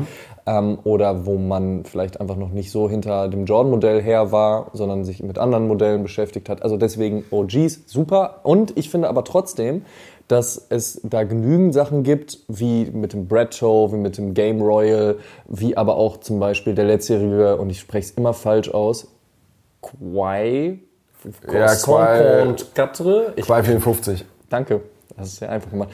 ähm, oder wo man vielleicht einfach noch nicht so hinter dem Jordan-Modell her war, sondern sich mit anderen Modellen beschäftigt hat. Also deswegen OGs super und ich finde aber trotzdem, dass es da genügend Sachen gibt, wie mit dem Brad Show, wie mit dem Game Royal, wie aber auch zum Beispiel der letztjährige, und ich spreche es immer falsch aus, Quai. Ja, Quai- und Quatre. Ich, 254. danke. Das ist sehr einfach gemacht.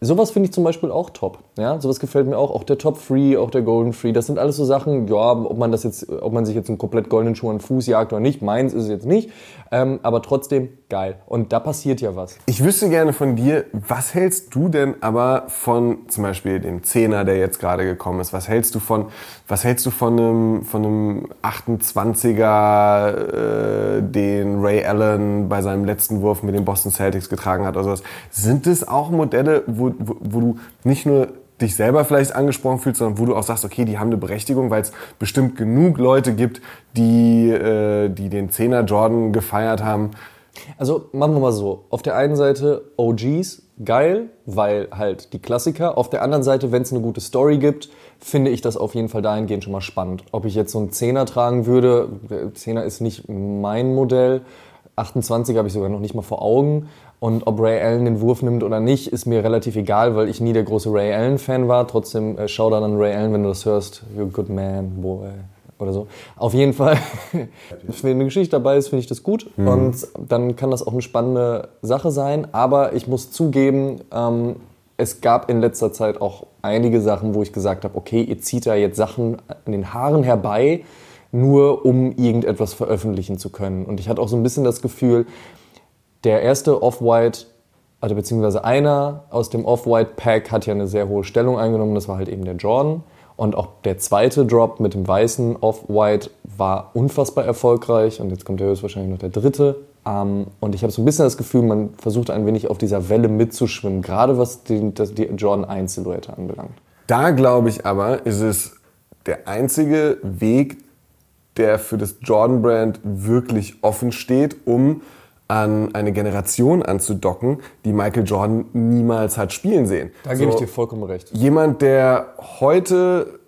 Sowas finde ich zum Beispiel auch top. Ja, sowas gefällt mir auch. Auch der Top Free, auch der Golden Free. Das sind alles so Sachen, ja, ob man das jetzt, ob man sich jetzt einen komplett goldenen Schuh an Fuß jagt oder nicht. Meins ist es jetzt nicht. Ähm, aber trotzdem geil. Und da passiert ja was. Ich wüsste gerne von dir, was hältst du denn aber von zum Beispiel dem Zehner, der jetzt gerade gekommen ist? Was hältst du von, was hältst du von einem, von einem 28er, äh, den Ray Allen bei seinem letzten Wurf mit den Boston Celtics getragen hat oder sowas? Sind das auch Modelle, wo, wo, wo du nicht nur dich selber vielleicht angesprochen fühlst, sondern wo du auch sagst, okay, die haben eine Berechtigung, weil es bestimmt genug Leute gibt, die, äh, die den Zehner Jordan gefeiert haben. Also machen wir mal so. Auf der einen Seite OGs, geil, weil halt die Klassiker. Auf der anderen Seite, wenn es eine gute Story gibt, finde ich das auf jeden Fall dahingehend schon mal spannend. Ob ich jetzt so einen Zehner tragen würde, der Zehner ist nicht mein Modell. 28 habe ich sogar noch nicht mal vor Augen. Und ob Ray Allen den Wurf nimmt oder nicht, ist mir relativ egal, weil ich nie der große Ray Allen-Fan war. Trotzdem äh, schau dann an Ray Allen, wenn du das hörst. You're a good man, boy. Oder so. Auf jeden Fall, wenn eine Geschichte dabei ist, finde ich das gut. Und dann kann das auch eine spannende Sache sein. Aber ich muss zugeben, ähm, es gab in letzter Zeit auch einige Sachen, wo ich gesagt habe, okay, ihr zieht da jetzt Sachen an den Haaren herbei, nur um irgendetwas veröffentlichen zu können. Und ich hatte auch so ein bisschen das Gefühl, der erste Off-White, also beziehungsweise einer aus dem Off-White-Pack hat ja eine sehr hohe Stellung eingenommen, das war halt eben der Jordan. Und auch der zweite Drop mit dem weißen Off-White war unfassbar erfolgreich. Und jetzt kommt ja höchstwahrscheinlich noch der dritte. Ähm, und ich habe so ein bisschen das Gefühl, man versucht ein wenig auf dieser Welle mitzuschwimmen, gerade was die, die Jordan 1 Silhouette anbelangt. Da glaube ich aber, ist es der einzige Weg, der für das Jordan-Brand wirklich offen steht, um an eine Generation anzudocken, die Michael Jordan niemals hat spielen sehen. Da gebe ich dir vollkommen recht. Jemand, der heute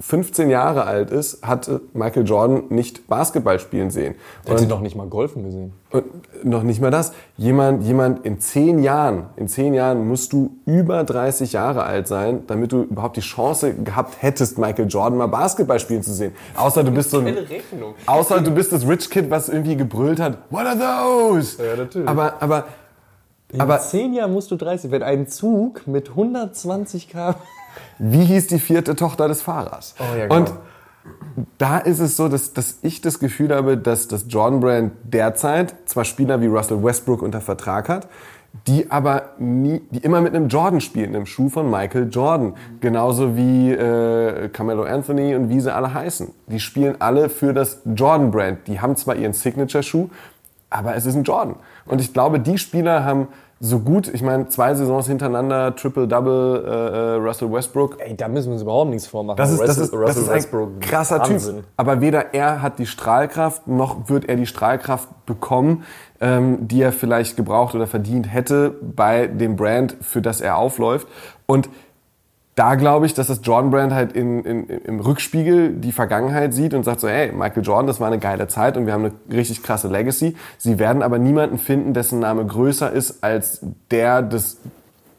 15 Jahre alt ist, hatte Michael Jordan nicht Basketball spielen sehen. Er hat ihn noch nicht mal golfen gesehen. Und noch nicht mal das. Jemand, jemand in 10 Jahren, in 10 Jahren musst du über 30 Jahre alt sein, damit du überhaupt die Chance gehabt hättest, Michael Jordan mal Basketball spielen zu sehen. Außer du bist so ein, außer du bist das Rich Kid, was irgendwie gebrüllt hat, what are those? Ja, natürlich. Aber, aber, in aber 10 Jahren musst du 30, wenn ein Zug mit 120 km wie hieß die vierte Tochter des Fahrers? Oh, ja, genau. Und da ist es so, dass, dass ich das Gefühl habe, dass das Jordan Brand derzeit zwar Spieler wie Russell Westbrook unter Vertrag hat, die aber nie, die immer mit einem Jordan spielen, einem Schuh von Michael Jordan. Genauso wie äh, Carmelo Anthony und wie sie alle heißen. Die spielen alle für das Jordan Brand. Die haben zwar ihren Signature-Schuh, aber es ist ein Jordan. Und ich glaube, die Spieler haben so gut, ich meine, zwei Saisons hintereinander, Triple-Double, äh, äh, Russell Westbrook. Ey, da müssen wir uns überhaupt nichts vormachen. Das ist, das Russell, ist, das Russell ist ein Westbrook, krasser Wahnsinn. Typ. Aber weder er hat die Strahlkraft, noch wird er die Strahlkraft bekommen, ähm, die er vielleicht gebraucht oder verdient hätte bei dem Brand, für das er aufläuft. Und da glaube ich, dass das Jordan Brand halt in, in, im Rückspiegel die Vergangenheit sieht und sagt so, hey, Michael Jordan, das war eine geile Zeit und wir haben eine richtig krasse Legacy. Sie werden aber niemanden finden, dessen Name größer ist als der des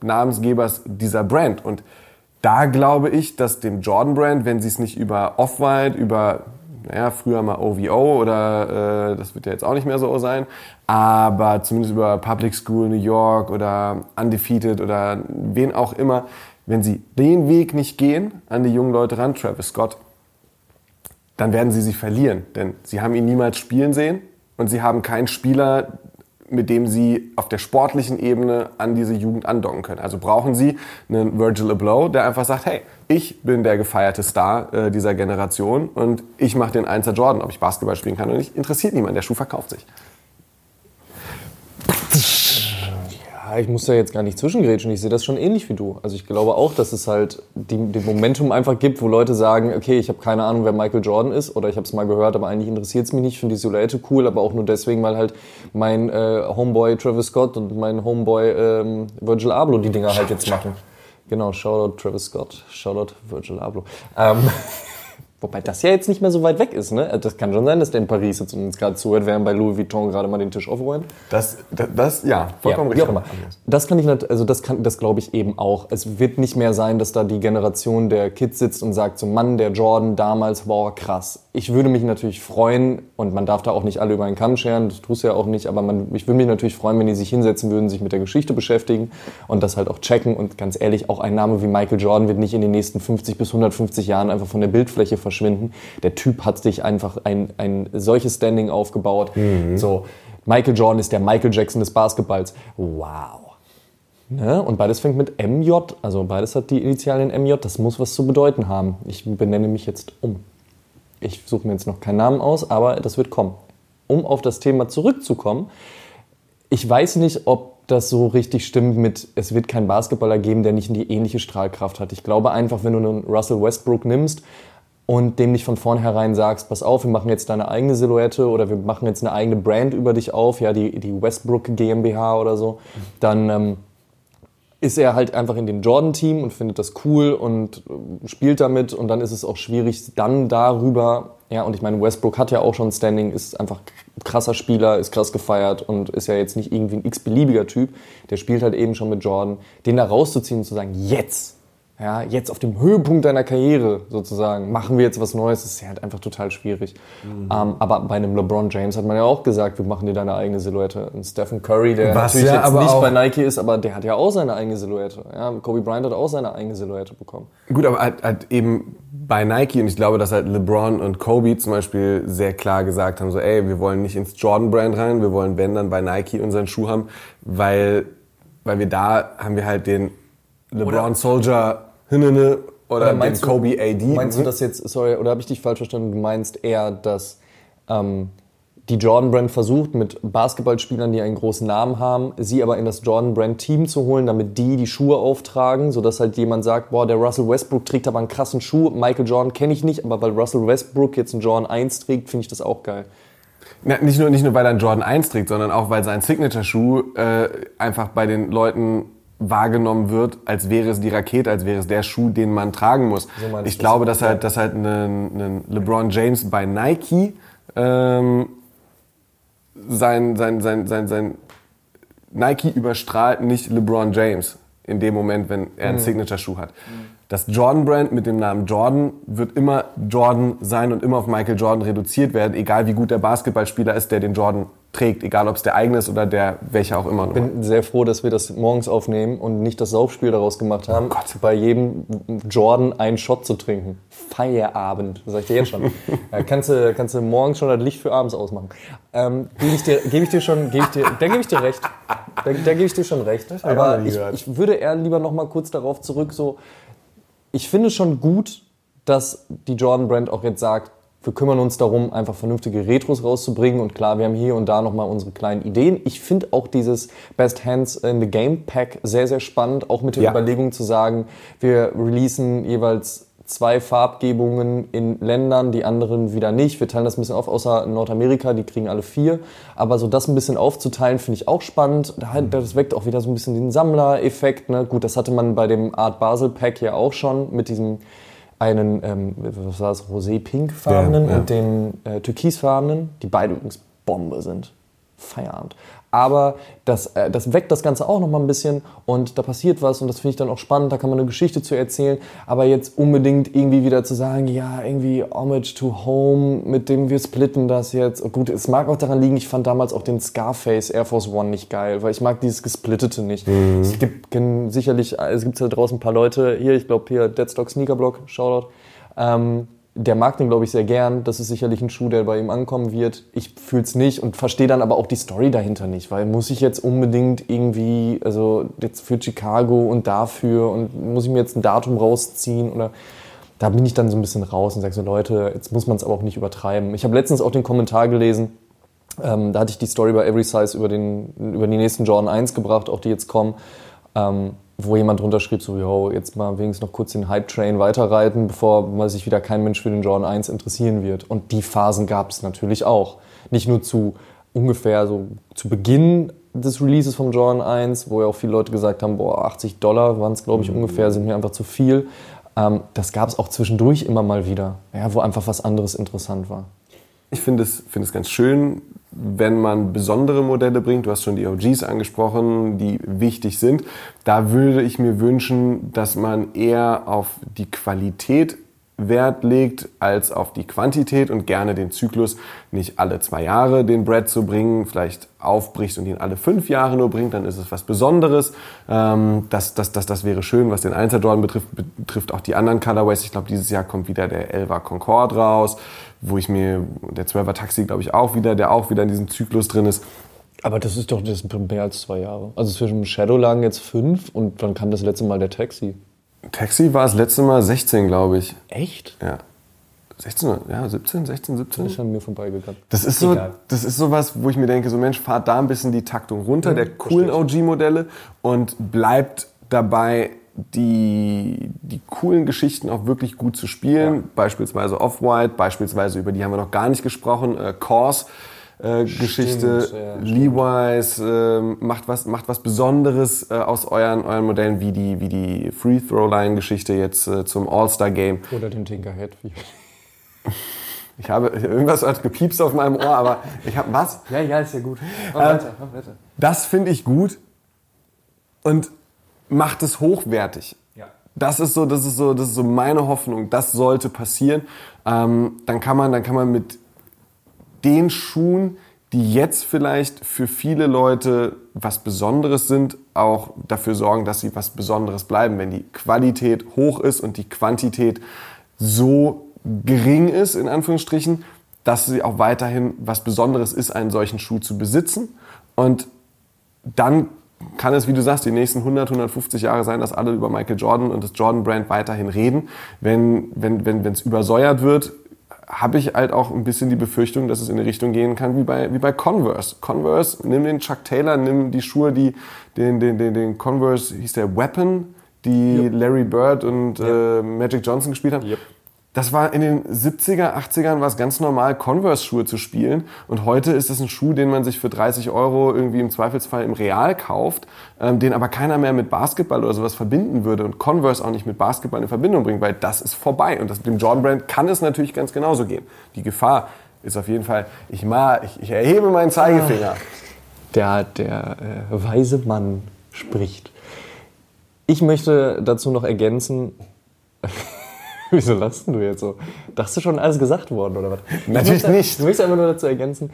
Namensgebers dieser Brand. Und da glaube ich, dass dem Jordan Brand, wenn sie es nicht über Off-White, über naja, früher mal OVO oder äh, das wird ja jetzt auch nicht mehr so sein, aber zumindest über Public School New York oder Undefeated oder wen auch immer, wenn sie den Weg nicht gehen an die jungen Leute ran, Travis Scott, dann werden sie sie verlieren. Denn sie haben ihn niemals spielen sehen und sie haben keinen Spieler, mit dem sie auf der sportlichen Ebene an diese Jugend andocken können. Also brauchen sie einen Virgil Abloh, der einfach sagt, hey, ich bin der gefeierte Star äh, dieser Generation und ich mache den Einser Jordan. Ob ich Basketball spielen kann oder nicht, interessiert niemand. Der Schuh verkauft sich. Ja, ich muss da jetzt gar nicht zwischengrätschen. Ich sehe das schon ähnlich wie du. Also ich glaube auch, dass es halt die, den Momentum einfach gibt, wo Leute sagen, okay, ich habe keine Ahnung, wer Michael Jordan ist oder ich habe es mal gehört, aber eigentlich interessiert es mich nicht. Ich finde die Silhouette cool, aber auch nur deswegen, weil halt mein äh, Homeboy Travis Scott und mein Homeboy ähm, Virgil Abloh die Dinger halt jetzt machen. Genau, Shoutout Travis Scott, Shoutout Virgil Abloh. Ähm, Wobei das ja jetzt nicht mehr so weit weg ist, ne? Das kann schon sein, dass der in Paris und uns gerade zuhört, während bei Louis Vuitton gerade mal den Tisch aufräumt. Das, das, das ja, vollkommen Ja, richtig. Das kann ich nicht, also das kann, das glaube ich eben auch. Es wird nicht mehr sein, dass da die Generation der Kids sitzt und sagt so, Mann, der Jordan damals, boah, krass. Ich würde mich natürlich freuen, und man darf da auch nicht alle über einen Kamm scheren, das tust du ja auch nicht, aber man, ich würde mich natürlich freuen, wenn die sich hinsetzen würden, sich mit der Geschichte beschäftigen und das halt auch checken. Und ganz ehrlich, auch ein Name wie Michael Jordan wird nicht in den nächsten 50 bis 150 Jahren einfach von der Bildfläche verschwinden. Der Typ hat sich einfach ein, ein solches Standing aufgebaut. So, Michael Jordan ist der Michael Jackson des Basketballs. Wow. Ne? Und beides fängt mit MJ, also beides hat die Initialien MJ, das muss was zu bedeuten haben. Ich benenne mich jetzt um. Ich suche mir jetzt noch keinen Namen aus, aber das wird kommen. Um auf das Thema zurückzukommen, ich weiß nicht, ob das so richtig stimmt mit, es wird keinen Basketballer geben, der nicht die ähnliche Strahlkraft hat. Ich glaube einfach, wenn du einen Russell Westbrook nimmst und dem nicht von vornherein sagst, pass auf, wir machen jetzt deine eigene Silhouette oder wir machen jetzt eine eigene Brand über dich auf, ja, die, die Westbrook GmbH oder so, dann ähm, ist er halt einfach in dem Jordan-Team und findet das cool und äh, spielt damit und dann ist es auch schwierig, dann darüber, ja, und ich meine, Westbrook hat ja auch schon Standing, ist einfach krasser Spieler, ist krass gefeiert und ist ja jetzt nicht irgendwie ein x-beliebiger Typ, der spielt halt eben schon mit Jordan, den da rauszuziehen und zu sagen, jetzt, ja, jetzt auf dem Höhepunkt deiner Karriere sozusagen, machen wir jetzt was Neues, das ist ja halt einfach total schwierig. Mhm. Ähm, aber bei einem LeBron James hat man ja auch gesagt, wir machen dir deine eigene Silhouette. Und Stephen Curry, der was natürlich ja, jetzt nicht bei Nike ist, aber der hat ja auch seine eigene Silhouette. Ja, Kobe Bryant hat auch seine eigene Silhouette bekommen. Gut, aber halt, halt eben bei Nike und ich glaube, dass halt LeBron und Kobe zum Beispiel sehr klar gesagt haben, so ey, wir wollen nicht ins Jordan-Brand rein, wir wollen wenn dann bei Nike unseren Schuh haben, weil, weil wir da haben wir halt den LeBron Soldier Hinnene oder, oder den Kobe du, AD. Meinst du das jetzt, sorry, oder habe ich dich falsch verstanden? Du meinst eher, dass ähm, die Jordan Brand versucht, mit Basketballspielern, die einen großen Namen haben, sie aber in das Jordan Brand Team zu holen, damit die die Schuhe auftragen, sodass halt jemand sagt, boah, der Russell Westbrook trägt aber einen krassen Schuh, Michael Jordan kenne ich nicht, aber weil Russell Westbrook jetzt einen Jordan 1 trägt, finde ich das auch geil. Na, nicht, nur, nicht nur, weil er einen Jordan 1 trägt, sondern auch, weil sein Signature-Schuh äh, einfach bei den Leuten wahrgenommen wird, als wäre es die Rakete, als wäre es der Schuh, den man tragen muss. So ich glaube, dass halt, dass halt ein, ein LeBron James bei Nike ähm, sein, sein, sein, sein, sein Nike überstrahlt nicht LeBron James in dem Moment, wenn er einen mhm. Signature-Schuh hat. Mhm. Das Jordan-Brand mit dem Namen Jordan wird immer Jordan sein und immer auf Michael Jordan reduziert werden, egal wie gut der Basketballspieler ist, der den Jordan trägt, egal ob es der eigene ist oder der welcher auch immer. Ich bin sehr froh, dass wir das morgens aufnehmen und nicht das Saufspiel daraus gemacht haben, oh bei jedem Jordan einen Shot zu trinken. Feierabend, sag ich dir jetzt schon. ja, kannst, du, kannst du morgens schon das Licht für abends ausmachen. Ähm, gebe ich dir, gebe ich dir schon, gebe ich dir, da gebe ich dir recht. Da, da gebe ich dir schon recht. Aber ich, ich würde eher lieber noch mal kurz darauf zurück, so ich finde schon gut, dass die Jordan Brand auch jetzt sagt, wir kümmern uns darum, einfach vernünftige Retros rauszubringen. Und klar, wir haben hier und da nochmal unsere kleinen Ideen. Ich finde auch dieses Best Hands in the Game Pack sehr, sehr spannend. Auch mit der ja. Überlegung zu sagen, wir releasen jeweils zwei Farbgebungen in Ländern, die anderen wieder nicht. Wir teilen das ein bisschen auf, außer Nordamerika, die kriegen alle vier. Aber so das ein bisschen aufzuteilen, finde ich auch spannend. Das weckt auch wieder so ein bisschen den Sammlereffekt. Ne? Gut, das hatte man bei dem Art Basel Pack ja auch schon mit diesem einen, ähm, was war das, rosé-pink-farbenen ja, ja. und den äh, türkisfarbenen, die beide übrigens Bombe sind. Feierabend. Aber das, äh, das weckt das Ganze auch noch mal ein bisschen und da passiert was und das finde ich dann auch spannend, da kann man eine Geschichte zu erzählen. Aber jetzt unbedingt irgendwie wieder zu sagen, ja, irgendwie Homage to Home, mit dem wir splitten das jetzt. Und gut, es mag auch daran liegen, ich fand damals auch den Scarface Air Force One nicht geil, weil ich mag dieses Gesplittete nicht. Mhm. Es gibt sicherlich, es gibt da draußen ein paar Leute, hier, ich glaube hier Deadstock Sneaker Block, Shoutout, ähm, der mag den, glaube ich, sehr gern. Das ist sicherlich ein Schuh, der bei ihm ankommen wird. Ich fühle es nicht und verstehe dann aber auch die Story dahinter nicht, weil muss ich jetzt unbedingt irgendwie, also jetzt für Chicago und dafür und muss ich mir jetzt ein Datum rausziehen oder da bin ich dann so ein bisschen raus und sage so, Leute, jetzt muss man es aber auch nicht übertreiben. Ich habe letztens auch den Kommentar gelesen, ähm, da hatte ich die Story bei Every Size über, den, über die nächsten Jordan 1 gebracht, auch die jetzt kommen. Ähm, wo jemand drunter schrieb, so, yo, jetzt mal wenigstens noch kurz den Hype-Train weiterreiten, bevor mal sich wieder kein Mensch für den Jordan 1 interessieren wird. Und die Phasen gab es natürlich auch. Nicht nur zu ungefähr so zu Beginn des Releases vom Jordan 1, wo ja auch viele Leute gesagt haben, boah, 80 Dollar waren es, glaube ich, mhm. ungefähr, sind mir einfach zu viel. Ähm, das gab es auch zwischendurch immer mal wieder, ja, wo einfach was anderes interessant war. Ich finde es, find es ganz schön, wenn man besondere Modelle bringt, du hast schon die OGs angesprochen, die wichtig sind, da würde ich mir wünschen, dass man eher auf die Qualität Wert legt als auf die Quantität und gerne den Zyklus nicht alle zwei Jahre den Brad zu bringen, vielleicht aufbricht und ihn alle fünf Jahre nur bringt, dann ist es was Besonderes. Ähm, das, das, das, das wäre schön, was den Einzel Jordan betrifft, betrifft auch die anderen Colorways. Ich glaube, dieses Jahr kommt wieder der Elva Concorde raus wo ich mir, der 12er Taxi, glaube ich, auch wieder, der auch wieder in diesem Zyklus drin ist. Aber das ist doch das sind mehr als zwei Jahre. Also zwischen Shadow lagen jetzt fünf und wann kam das letzte Mal der Taxi? Taxi war das letzte Mal 16, glaube ich. Echt? Ja. 16, ja, 17, 16, 17. Das ist an mir vorbeigegangen. Das ist so, das ist so was, wo ich mir denke, so Mensch, fahrt da ein bisschen die Taktung runter, mhm, der coolen OG-Modelle und bleibt dabei die, die coolen Geschichten auch wirklich gut zu spielen. Ja. Beispielsweise Off-White, beispielsweise über die haben wir noch gar nicht gesprochen, äh, Kors. Äh, Geschichte. Ja, Levi's äh, macht was macht was Besonderes äh, aus euren euren Modellen wie die wie die Free Throw Line Geschichte jetzt äh, zum All Star Game oder den Tinkerhead. Ich habe irgendwas hat gepiepst auf meinem Ohr, aber ich habe was? Ja, ja, ist ja gut. Mach weiter, mach weiter. Das finde ich gut und macht es hochwertig. Ja. Das ist so, das ist so, das ist so meine Hoffnung. Das sollte passieren. Ähm, dann kann man, dann kann man mit den Schuhen, die jetzt vielleicht für viele Leute was Besonderes sind, auch dafür sorgen, dass sie was Besonderes bleiben. Wenn die Qualität hoch ist und die Quantität so gering ist, in Anführungsstrichen, dass sie auch weiterhin was Besonderes ist, einen solchen Schuh zu besitzen. Und dann kann es, wie du sagst, die nächsten 100, 150 Jahre sein, dass alle über Michael Jordan und das Jordan-Brand weiterhin reden. Wenn wenn wenn wenn, es übersäuert wird, habe ich halt auch ein bisschen die Befürchtung, dass es in eine Richtung gehen kann wie bei, wie bei Converse. Converse, nimm den Chuck Taylor, nimm die Schuhe, die den, den, den, den Converse, hieß der Weapon, die yep. Larry Bird und yep. äh, Magic Johnson gespielt haben. Yep. Das war in den 70er, 80ern war es ganz normal, Converse-Schuhe zu spielen. Und heute ist es ein Schuh, den man sich für 30 Euro irgendwie im Zweifelsfall im Real kauft, ähm, den aber keiner mehr mit Basketball oder sowas verbinden würde und Converse auch nicht mit Basketball in Verbindung bringt, weil das ist vorbei. Und das, mit dem Jordan-Brand kann es natürlich ganz genauso gehen. Die Gefahr ist auf jeden Fall, ich, mal, ich, ich erhebe meinen Zeigefinger. Der, der äh, weise Mann spricht. Ich möchte dazu noch ergänzen, Wieso lachst du jetzt so? Dachtest du schon alles gesagt worden oder was? Natürlich möchte, nicht. Ich möchte einfach nur dazu ergänzen.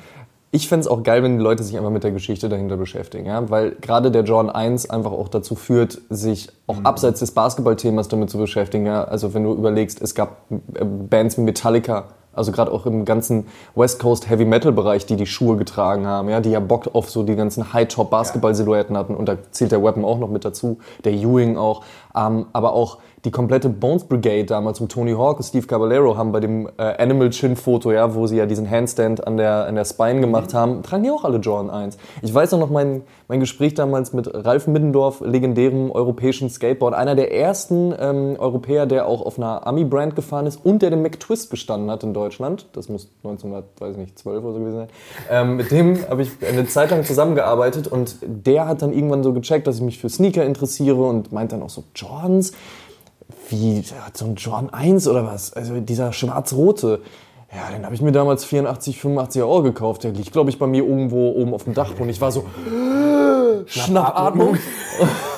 Ich fände es auch geil, wenn die Leute sich einfach mit der Geschichte dahinter beschäftigen, ja? weil gerade der John 1 einfach auch dazu führt, sich auch mhm. abseits des Basketballthemas damit zu beschäftigen. Ja? Also wenn du überlegst, es gab äh, Bands wie Metallica, also gerade auch im ganzen West Coast Heavy Metal Bereich, die die Schuhe getragen haben, ja, die ja Bock auf so die ganzen High Top Basketball Silhouetten hatten und da zählt der Weapon auch noch mit dazu, der Ewing auch, ähm, aber auch die komplette Bones Brigade damals um Tony Hawk und Steve Caballero haben bei dem äh, Animal Chin Foto, ja, wo sie ja diesen Handstand an der, an der Spine gemacht haben, tragen die auch alle Jordan 1. Ich weiß auch noch mein, mein Gespräch damals mit Ralf Middendorf, legendärem europäischen Skateboard, einer der ersten ähm, Europäer, der auch auf einer Ami-Brand gefahren ist und der den McTwist bestanden hat in Deutschland. Das muss 1912 oder so gewesen sein. Ähm, mit dem habe ich eine Zeit lang zusammengearbeitet und der hat dann irgendwann so gecheckt, dass ich mich für Sneaker interessiere und meint dann auch so, Jordans? wie so ein John 1 oder was? Also dieser schwarz-rote. Ja, den habe ich mir damals 84, 85 Euro gekauft. Der liegt, glaube ich, bei mir irgendwo oben auf dem Dach. Und ich war so, Schnappatmung.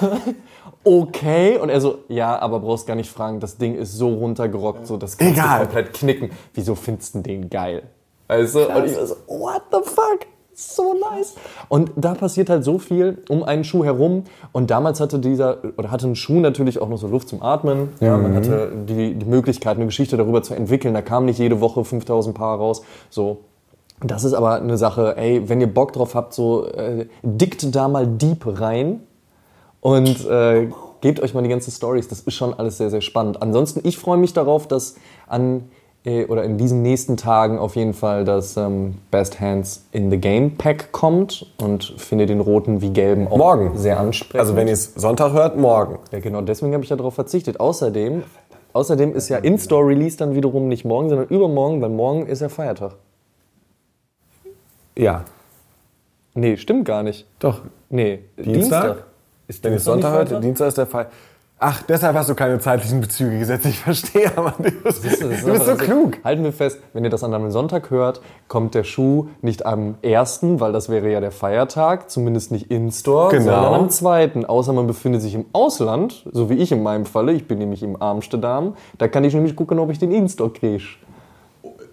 okay. Und er so, ja, aber brauchst gar nicht fragen, das Ding ist so runtergerockt, so das kannst Egal. du komplett knicken. Wieso findest du den geil? Also, und ich war so, what the fuck? So nice. Und da passiert halt so viel um einen Schuh herum. Und damals hatte dieser, oder hatte ein Schuh natürlich auch noch so Luft zum Atmen. Ja, man mhm. hatte die, die Möglichkeit, eine Geschichte darüber zu entwickeln. Da kam nicht jede Woche 5000 Paar raus. So. Das ist aber eine Sache, ey, wenn ihr Bock drauf habt, so äh, dickt da mal deep rein und äh, gebt euch mal die ganzen Stories. Das ist schon alles sehr, sehr spannend. Ansonsten, ich freue mich darauf, dass an oder in diesen nächsten Tagen auf jeden Fall das ähm, Best Hands in the Game Pack kommt und finde den roten wie gelben auch morgen. sehr ansprechend. Also wenn ihr es Sonntag hört, morgen. Ja genau, deswegen habe ich ja darauf verzichtet. Außerdem, außerdem ist ja In-Store-Release dann wiederum nicht morgen, sondern übermorgen, weil morgen ist ja Feiertag. Ja. Nee, stimmt gar nicht. Doch. Nee, Dienstag. Dienstag. Ist wenn ihr es Sonntag hört, Dienstag ist der Feiertag. Ach, deshalb hast du keine zeitlichen Bezüge gesetzt. Ich verstehe, Amadeus. Du, du bist so klug. Halten wir fest, wenn ihr das an einem Sonntag hört, kommt der Schuh nicht am ersten, weil das wäre ja der Feiertag, zumindest nicht in-store, genau. sondern am zweiten. Außer man befindet sich im Ausland, so wie ich in meinem Falle. Ich bin nämlich im Amsterdam. Da kann ich nämlich gucken, ob ich den in-store kriege.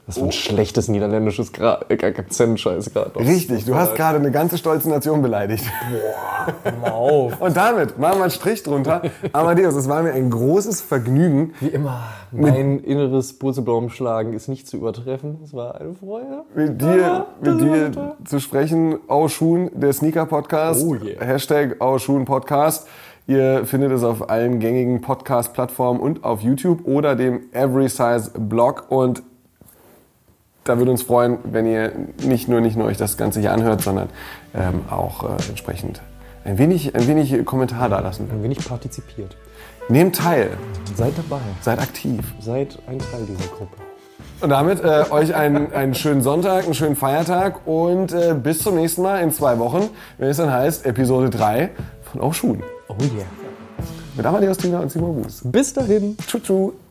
Das war ein oh. schlechtes niederländisches Akzent-Scheiß gerade. Richtig, du hast gerade eine ganze stolze Nation beleidigt. Boah, mal auf. Und damit machen wir einen Strich drunter. Amadeus, es war mir ein großes Vergnügen. Wie immer, mein inneres Purzelbaumschlagen ist nicht zu übertreffen. Es war eine Freude. Mit dir, mit dir zu sprechen, Auschun, der Sneaker-Podcast. Oh yeah. Hashtag Auschun Podcast. Ihr findet es auf allen gängigen Podcast-Plattformen und auf YouTube oder dem Every Size Blog. Und da würde uns freuen, wenn ihr nicht nur, nicht nur euch das Ganze hier anhört, sondern ähm, auch äh, entsprechend ein wenig, ein wenig Kommentar da lassen. Ein wenig partizipiert. Nehmt teil. Seid dabei. Seid aktiv. Seid ein Teil dieser Gruppe. Und damit äh, euch einen, einen schönen Sonntag, einen schönen Feiertag und äh, bis zum nächsten Mal in zwei Wochen, wenn es dann heißt Episode 3 von Auch Schuhen. Oh yeah. Mit Amadeus Tina und Simon Buß. Bis dahin. Tschüss.